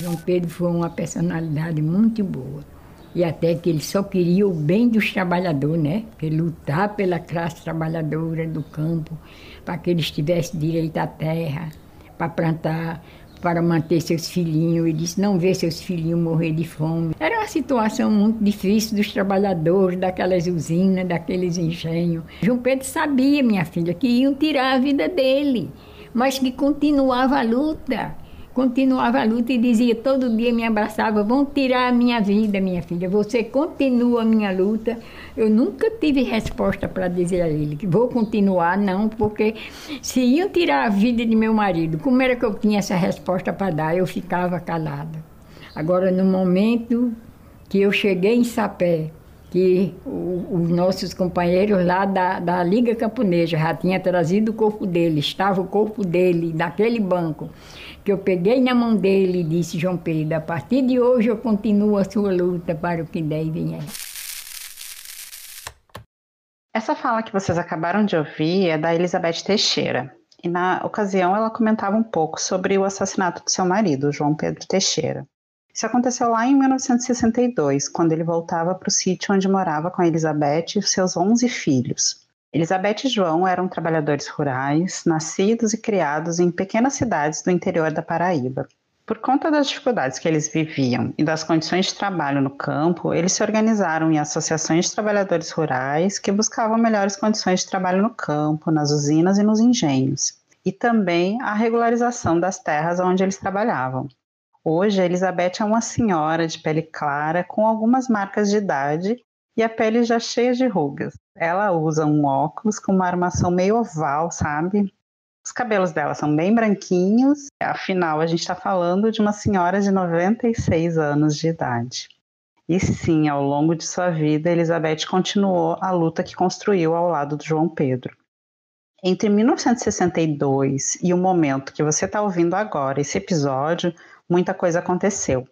João Pedro foi uma personalidade muito boa. E até que ele só queria o bem dos trabalhadores, né? Que lutar pela classe trabalhadora do campo, para que eles tivessem direito à terra, para plantar, para manter seus filhinhos. Ele disse não ver seus filhinhos morrer de fome. Era uma situação muito difícil dos trabalhadores, daquelas usinas, daqueles engenhos. João Pedro sabia, minha filha, que iam tirar a vida dele, mas que continuava a luta continuava a luta e dizia, todo dia me abraçava, vão tirar a minha vida, minha filha, você continua a minha luta. Eu nunca tive resposta para dizer a ele que vou continuar, não, porque se iam tirar a vida de meu marido, como era que eu tinha essa resposta para dar? Eu ficava calada. Agora, no momento que eu cheguei em Sapé, que os nossos companheiros lá da, da Liga Camponesa já tinham trazido o corpo dele, estava o corpo dele naquele banco que eu peguei na mão dele e disse, João Pedro, a partir de hoje eu continuo a sua luta para o que der e vier. Essa fala que vocês acabaram de ouvir é da Elizabeth Teixeira. E na ocasião ela comentava um pouco sobre o assassinato do seu marido, João Pedro Teixeira. Isso aconteceu lá em 1962, quando ele voltava para o sítio onde morava com a Elizabeth e seus 11 filhos. Elizabeth e João eram trabalhadores rurais, nascidos e criados em pequenas cidades do interior da Paraíba. Por conta das dificuldades que eles viviam e das condições de trabalho no campo, eles se organizaram em associações de trabalhadores rurais que buscavam melhores condições de trabalho no campo, nas usinas e nos engenhos, e também a regularização das terras onde eles trabalhavam. Hoje, Elizabeth é uma senhora de pele clara com algumas marcas de idade e a pele já cheia de rugas. Ela usa um óculos com uma armação meio oval, sabe? Os cabelos dela são bem branquinhos, afinal, a gente está falando de uma senhora de 96 anos de idade. E sim, ao longo de sua vida, Elizabeth continuou a luta que construiu ao lado do João Pedro. Entre 1962 e o momento que você está ouvindo agora, esse episódio, muita coisa aconteceu.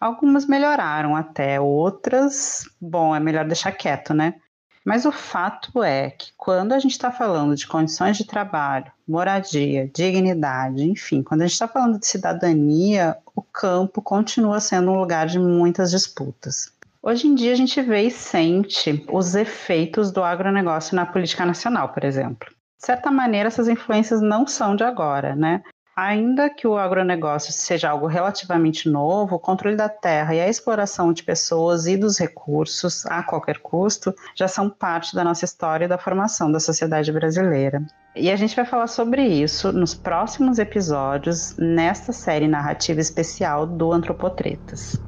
Algumas melhoraram até, outras, bom, é melhor deixar quieto, né? Mas o fato é que quando a gente está falando de condições de trabalho, moradia, dignidade, enfim, quando a gente está falando de cidadania, o campo continua sendo um lugar de muitas disputas. Hoje em dia a gente vê e sente os efeitos do agronegócio na política nacional, por exemplo. De certa maneira, essas influências não são de agora, né? Ainda que o agronegócio seja algo relativamente novo, o controle da terra e a exploração de pessoas e dos recursos a qualquer custo já são parte da nossa história e da formação da sociedade brasileira. E a gente vai falar sobre isso nos próximos episódios nesta série narrativa especial do Antropotretas.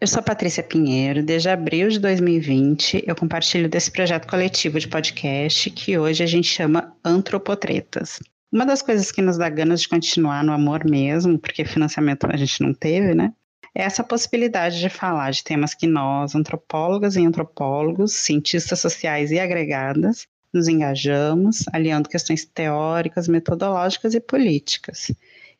Eu sou Patrícia Pinheiro. Desde abril de 2020, eu compartilho desse projeto coletivo de podcast que hoje a gente chama Antropotretas. Uma das coisas que nos dá ganas de continuar no amor mesmo, porque financiamento a gente não teve, né? É essa possibilidade de falar de temas que nós, antropólogas e antropólogos, cientistas sociais e agregadas, nos engajamos, aliando questões teóricas, metodológicas e políticas.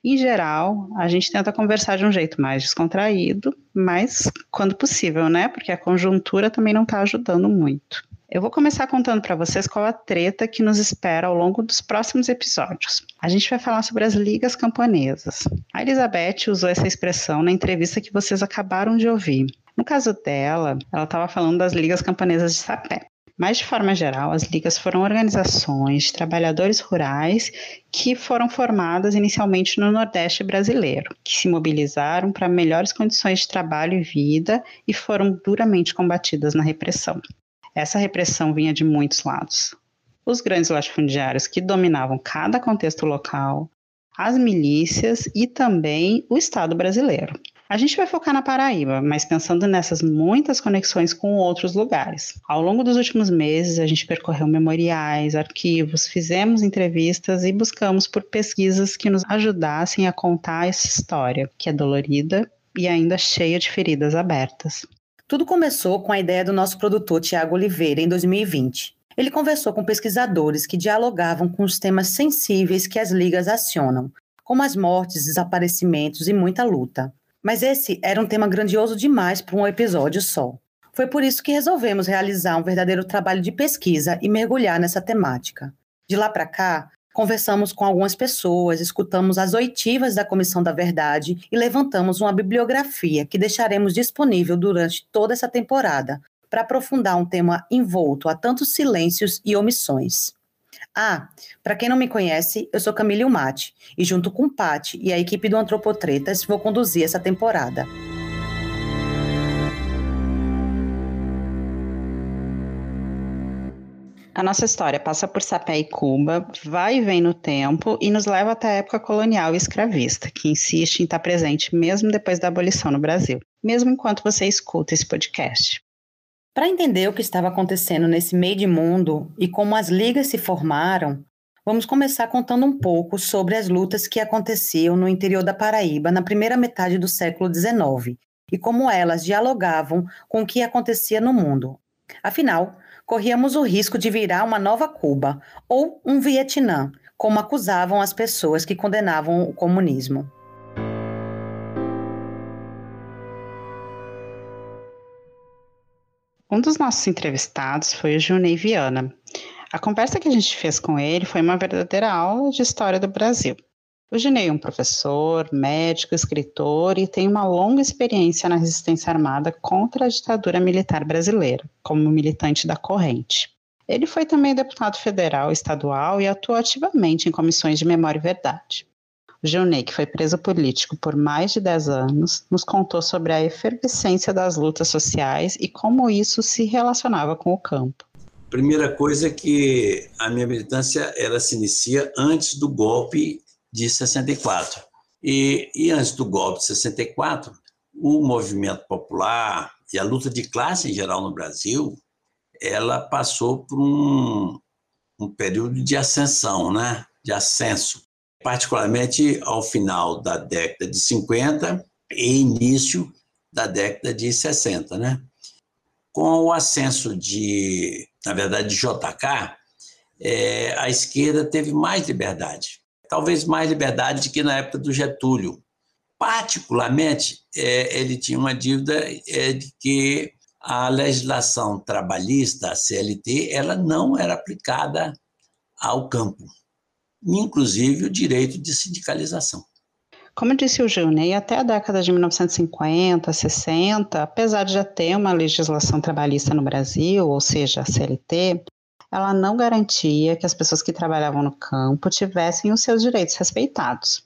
Em geral, a gente tenta conversar de um jeito mais descontraído, mas quando possível, né? Porque a conjuntura também não está ajudando muito. Eu vou começar contando para vocês qual a treta que nos espera ao longo dos próximos episódios. A gente vai falar sobre as ligas camponesas. A Elizabeth usou essa expressão na entrevista que vocês acabaram de ouvir. No caso dela, ela estava falando das ligas camponesas de Sapé. Mas, de forma geral, as ligas foram organizações de trabalhadores rurais que foram formadas inicialmente no Nordeste brasileiro, que se mobilizaram para melhores condições de trabalho e vida e foram duramente combatidas na repressão. Essa repressão vinha de muitos lados. Os grandes latifundiários que dominavam cada contexto local, as milícias e também o Estado brasileiro. A gente vai focar na Paraíba, mas pensando nessas muitas conexões com outros lugares. Ao longo dos últimos meses, a gente percorreu memoriais, arquivos, fizemos entrevistas e buscamos por pesquisas que nos ajudassem a contar essa história, que é dolorida e ainda cheia de feridas abertas. Tudo começou com a ideia do nosso produtor Tiago Oliveira em 2020. Ele conversou com pesquisadores que dialogavam com os temas sensíveis que as ligas acionam, como as mortes, desaparecimentos e muita luta. Mas esse era um tema grandioso demais para um episódio só. Foi por isso que resolvemos realizar um verdadeiro trabalho de pesquisa e mergulhar nessa temática. De lá para cá, conversamos com algumas pessoas, escutamos as oitivas da Comissão da Verdade e levantamos uma bibliografia que deixaremos disponível durante toda essa temporada para aprofundar um tema envolto a tantos silêncios e omissões. Ah, para quem não me conhece, eu sou Camille Umati e junto com Pati e a equipe do Antropotretas vou conduzir essa temporada. A nossa história passa por Sapé e Cuba, vai e vem no tempo e nos leva até a época colonial e escravista, que insiste em estar presente mesmo depois da abolição no Brasil, mesmo enquanto você escuta esse podcast. Para entender o que estava acontecendo nesse meio de mundo e como as ligas se formaram, vamos começar contando um pouco sobre as lutas que aconteciam no interior da Paraíba na primeira metade do século XIX e como elas dialogavam com o que acontecia no mundo. Afinal, corríamos o risco de virar uma nova Cuba ou um Vietnã, como acusavam as pessoas que condenavam o comunismo. Um dos nossos entrevistados foi o Junei Viana. A conversa que a gente fez com ele foi uma verdadeira aula de história do Brasil. O Ginei é um professor, médico, escritor e tem uma longa experiência na resistência armada contra a ditadura militar brasileira, como militante da corrente. Ele foi também deputado federal estadual e atuou ativamente em comissões de memória e verdade. Gilney, que foi preso político por mais de 10 anos, nos contou sobre a efervescência das lutas sociais e como isso se relacionava com o campo. Primeira coisa é que a minha militância ela se inicia antes do golpe de 64. E, e antes do golpe de 64, o movimento popular e a luta de classe em geral no Brasil, ela passou por um, um período de ascensão, né? de ascenso, particularmente ao final da década de 50 e início da década de 60. Né? Com o ascenso de, na verdade, de JK, é, a esquerda teve mais liberdade talvez mais liberdade que na época do Getúlio. Particularmente, é, ele tinha uma dívida é, de que a legislação trabalhista, a CLT, ela não era aplicada ao campo, inclusive o direito de sindicalização. Como disse o Gilney, até a década de 1950, 60, apesar de já ter uma legislação trabalhista no Brasil, ou seja, a CLT, ela não garantia que as pessoas que trabalhavam no campo tivessem os seus direitos respeitados.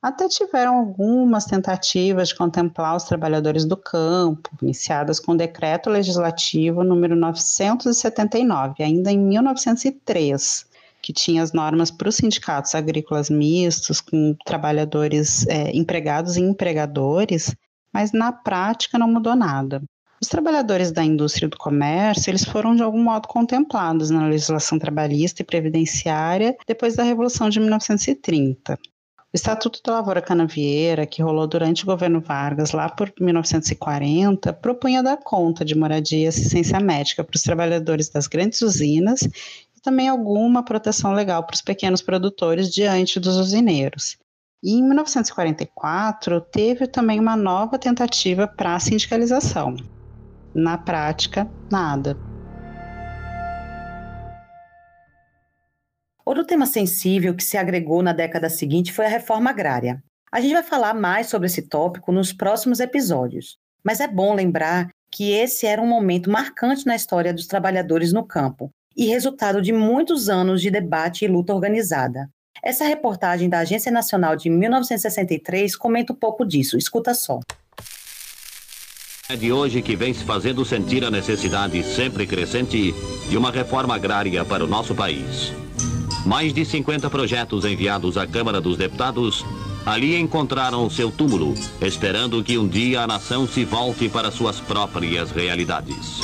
Até tiveram algumas tentativas de contemplar os trabalhadores do campo, iniciadas com o Decreto Legislativo número 979, ainda em 1903, que tinha as normas para os sindicatos agrícolas mistos, com trabalhadores é, empregados e empregadores, mas na prática não mudou nada. Os trabalhadores da indústria do comércio, eles foram de algum modo contemplados na legislação trabalhista e previdenciária depois da Revolução de 1930. O Estatuto da Lavoura Canavieira, que rolou durante o governo Vargas, lá por 1940, propunha dar conta de moradia e assistência médica para os trabalhadores das grandes usinas e também alguma proteção legal para os pequenos produtores diante dos usineiros. E em 1944, teve também uma nova tentativa para a sindicalização. Na prática, nada. Outro tema sensível que se agregou na década seguinte foi a reforma agrária. A gente vai falar mais sobre esse tópico nos próximos episódios, mas é bom lembrar que esse era um momento marcante na história dos trabalhadores no campo e resultado de muitos anos de debate e luta organizada. Essa reportagem da Agência Nacional de 1963 comenta um pouco disso. Escuta só. É de hoje que vem se fazendo sentir a necessidade sempre crescente de uma reforma agrária para o nosso país. Mais de 50 projetos enviados à Câmara dos Deputados ali encontraram seu túmulo, esperando que um dia a nação se volte para suas próprias realidades.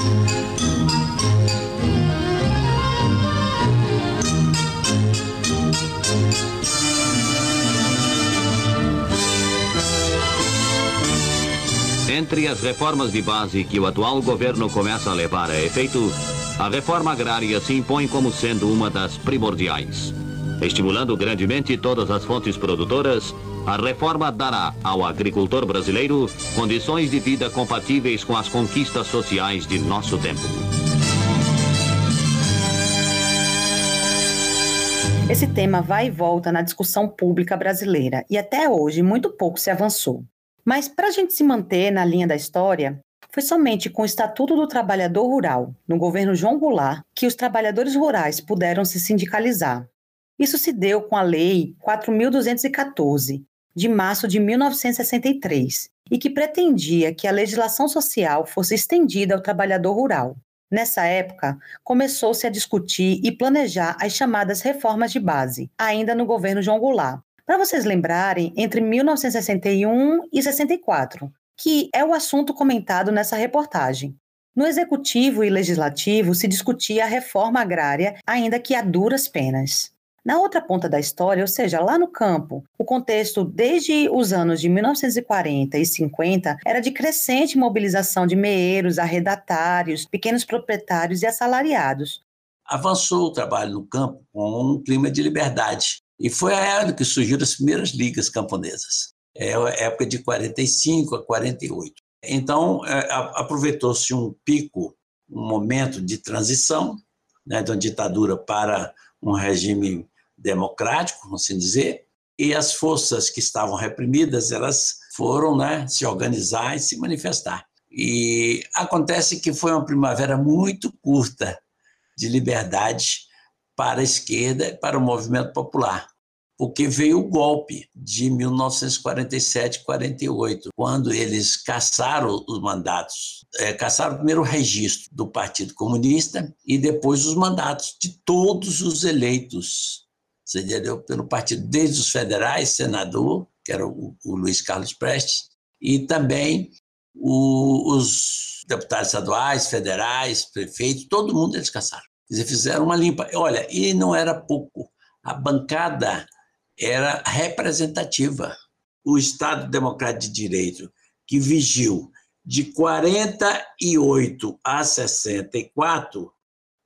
Entre as reformas de base que o atual governo começa a levar a efeito, a reforma agrária se impõe como sendo uma das primordiais. Estimulando grandemente todas as fontes produtoras, a reforma dará ao agricultor brasileiro condições de vida compatíveis com as conquistas sociais de nosso tempo. Esse tema vai e volta na discussão pública brasileira e até hoje muito pouco se avançou. Mas para a gente se manter na linha da história, foi somente com o Estatuto do Trabalhador Rural, no governo João Goulart, que os trabalhadores rurais puderam se sindicalizar. Isso se deu com a Lei 4.214, de março de 1963, e que pretendia que a legislação social fosse estendida ao trabalhador rural. Nessa época, começou-se a discutir e planejar as chamadas reformas de base, ainda no governo João Goulart. Para vocês lembrarem, entre 1961 e 64, que é o assunto comentado nessa reportagem. No executivo e legislativo se discutia a reforma agrária, ainda que a duras penas. Na outra ponta da história, ou seja, lá no campo, o contexto desde os anos de 1940 e 50 era de crescente mobilização de meeiros, arredatários, pequenos proprietários e assalariados. Avançou o trabalho no campo com um clima de liberdade. E foi a época que surgiram as primeiras ligas camponesas. É a época de 45 a 48. Então, é, aproveitou-se um pico, um momento de transição, né, de uma ditadura para um regime democrático, vamos assim dizer, e as forças que estavam reprimidas, elas foram né, se organizar e se manifestar. E acontece que foi uma primavera muito curta de liberdade para a esquerda e para o movimento popular, porque veio o golpe de 1947-48, quando eles caçaram os mandatos, é, caçaram primeiro o registro do Partido Comunista e depois os mandatos de todos os eleitos entendeu? Pelo partido, desde os federais, senador, que era o, o Luiz Carlos Prestes, e também o, os deputados estaduais, federais, prefeitos, todo mundo eles caçaram. Eles fizeram uma limpa. Olha, e não era pouco. A bancada era representativa. O Estado Democrático de Direito, que vigiu de 48 a 64,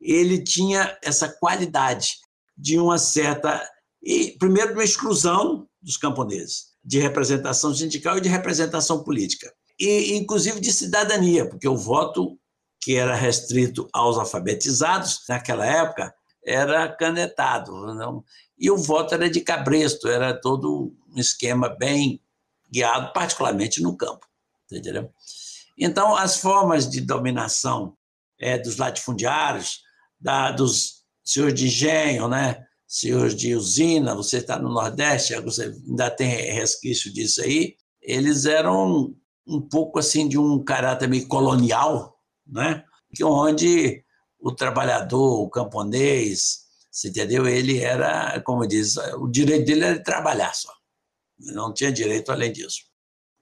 ele tinha essa qualidade de uma certa. E, primeiro, de uma exclusão dos camponeses, de representação sindical e de representação política. E, inclusive, de cidadania, porque o voto, que era restrito aos alfabetizados, naquela época, era canetado. Não? E o voto era de cabresto, era todo um esquema bem guiado, particularmente no campo. Entendeu? Então, as formas de dominação é, dos latifundiários, da, dos senhor de engenho, né? senhor de usina, você está no Nordeste, você ainda tem resquício disso aí, eles eram um pouco assim de um caráter meio colonial, né? onde o trabalhador, o camponês, você entendeu? Ele era, como diz, o direito dele era de trabalhar só. Não tinha direito além disso.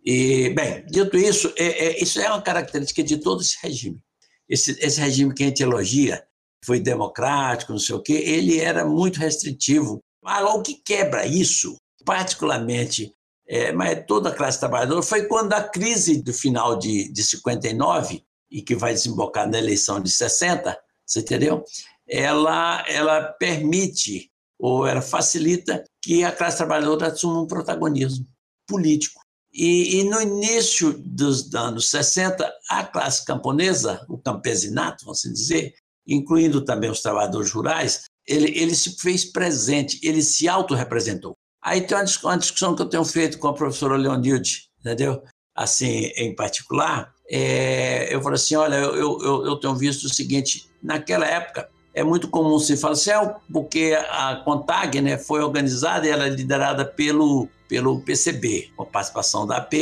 E, bem, dito isso, é, é, isso é uma característica de todo esse regime. Esse, esse regime que a gente elogia, foi democrático, não sei o quê, ele era muito restritivo. Agora, o que quebra isso, particularmente, é, mas toda a classe trabalhadora, foi quando a crise do final de, de 59, e que vai desembocar na eleição de 60, você entendeu? Ela, ela permite, ou ela facilita, que a classe trabalhadora assuma um protagonismo político. E, e, no início dos anos 60, a classe camponesa, o campesinato, vamos dizer, incluindo também os trabalhadores rurais, ele, ele se fez presente, ele se autorrepresentou. Aí tem uma discussão que eu tenho feito com a professora Leonilde, entendeu? Assim, em particular, é, eu falo assim, olha, eu, eu, eu tenho visto o seguinte, naquela época, é muito comum se falar assim, é porque a CONTAG né, foi organizada e ela é liderada pelo, pelo PCB, com a participação da AP,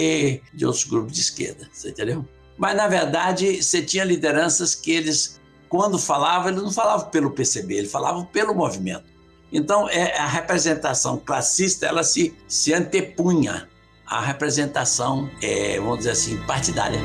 de outros grupos de esquerda, você entendeu? Mas, na verdade, você tinha lideranças que eles quando falava, ele não falava pelo PCB, ele falava pelo movimento. Então, é, a representação classista ela se, se antepunha à representação, é, vamos dizer assim, partidária.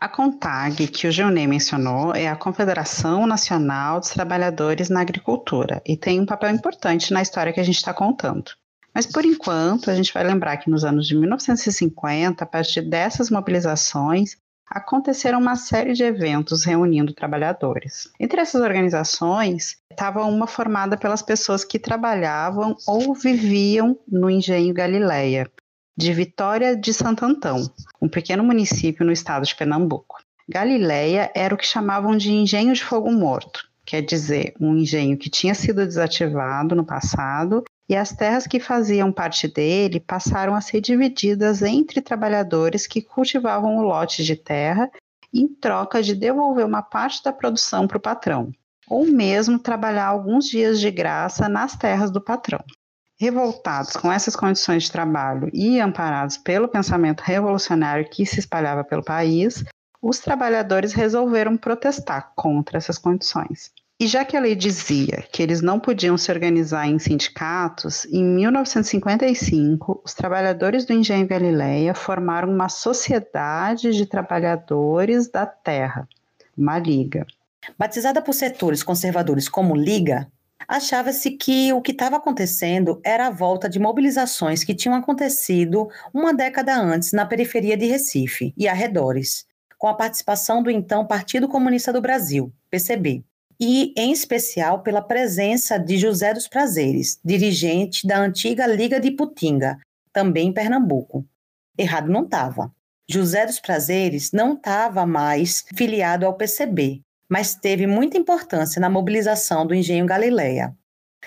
A CONTAG, que o Geonê mencionou, é a Confederação Nacional dos Trabalhadores na Agricultura e tem um papel importante na história que a gente está contando. Mas, por enquanto, a gente vai lembrar que nos anos de 1950, a partir dessas mobilizações, aconteceram uma série de eventos reunindo trabalhadores. Entre essas organizações, estava uma formada pelas pessoas que trabalhavam ou viviam no engenho Galileia, de Vitória de Santo Antão, um pequeno município no estado de Pernambuco. Galileia era o que chamavam de engenho de fogo morto, quer dizer, um engenho que tinha sido desativado no passado e as terras que faziam parte dele passaram a ser divididas entre trabalhadores que cultivavam o lote de terra em troca de devolver uma parte da produção para o patrão, ou mesmo trabalhar alguns dias de graça nas terras do patrão. Revoltados com essas condições de trabalho e amparados pelo pensamento revolucionário que se espalhava pelo país, os trabalhadores resolveram protestar contra essas condições. E já que a lei dizia que eles não podiam se organizar em sindicatos, em 1955, os trabalhadores do Engenho Galileia formaram uma Sociedade de Trabalhadores da Terra, uma liga. Batizada por setores conservadores como Liga, achava-se que o que estava acontecendo era a volta de mobilizações que tinham acontecido uma década antes na periferia de Recife e arredores, com a participação do então Partido Comunista do Brasil, PCB e, em especial, pela presença de José dos Prazeres, dirigente da antiga Liga de Putinga, também em Pernambuco. Errado não estava. José dos Prazeres não estava mais filiado ao PCB, mas teve muita importância na mobilização do Engenho Galileia.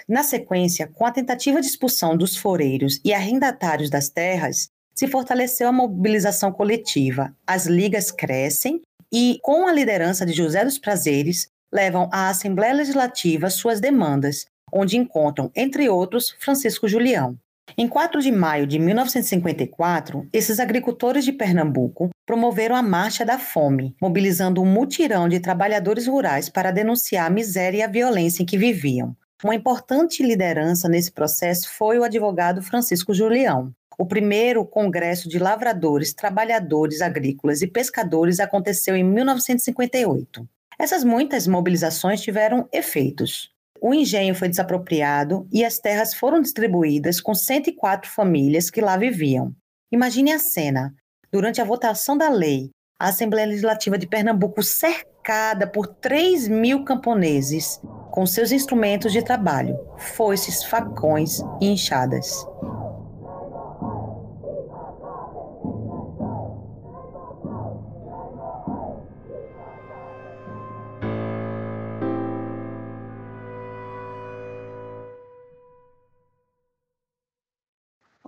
Na sequência, com a tentativa de expulsão dos foreiros e arrendatários das terras, se fortaleceu a mobilização coletiva. As ligas crescem e, com a liderança de José dos Prazeres, levam à Assembleia Legislativa suas demandas, onde encontram, entre outros, Francisco Julião. Em 4 de maio de 1954, esses agricultores de Pernambuco promoveram a Marcha da Fome, mobilizando um mutirão de trabalhadores rurais para denunciar a miséria e a violência em que viviam. Uma importante liderança nesse processo foi o advogado Francisco Julião. O primeiro Congresso de Lavradores, Trabalhadores Agrícolas e Pescadores aconteceu em 1958. Essas muitas mobilizações tiveram efeitos. O engenho foi desapropriado e as terras foram distribuídas com 104 famílias que lá viviam. Imagine a cena. Durante a votação da lei, a Assembleia Legislativa de Pernambuco cercada por 3 mil camponeses com seus instrumentos de trabalho, foices, facões e enxadas.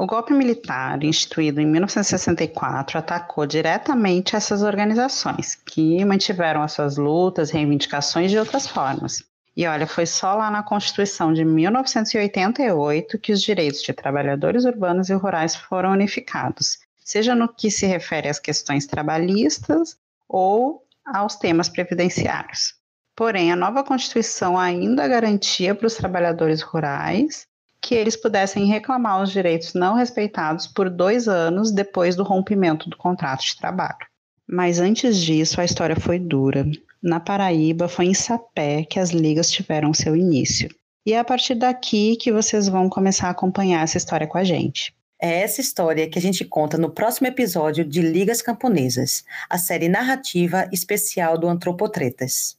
O golpe militar, instituído em 1964, atacou diretamente essas organizações, que mantiveram as suas lutas, reivindicações de outras formas. E olha, foi só lá na Constituição de 1988 que os direitos de trabalhadores urbanos e rurais foram unificados, seja no que se refere às questões trabalhistas ou aos temas previdenciários. Porém, a nova Constituição ainda garantia para os trabalhadores rurais que eles pudessem reclamar os direitos não respeitados por dois anos depois do rompimento do contrato de trabalho. Mas antes disso, a história foi dura. Na Paraíba, foi em Sapé que as ligas tiveram seu início. E é a partir daqui que vocês vão começar a acompanhar essa história com a gente. É essa história que a gente conta no próximo episódio de Ligas Camponesas, a série narrativa especial do Antropotretas.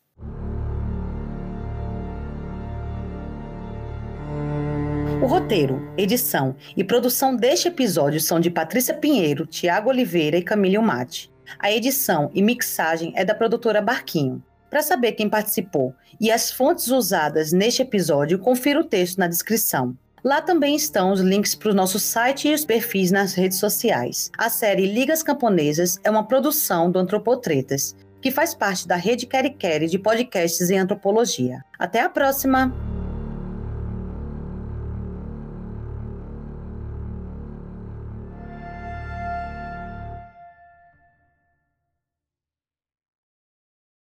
O roteiro, edição e produção deste episódio são de Patrícia Pinheiro, Tiago Oliveira e Camille Mate. A edição e mixagem é da produtora Barquinho. Para saber quem participou e as fontes usadas neste episódio, confira o texto na descrição. Lá também estão os links para o nosso site e os perfis nas redes sociais. A série Ligas Camponesas é uma produção do Antropotretas, que faz parte da rede Quere Quere de podcasts em antropologia. Até a próxima!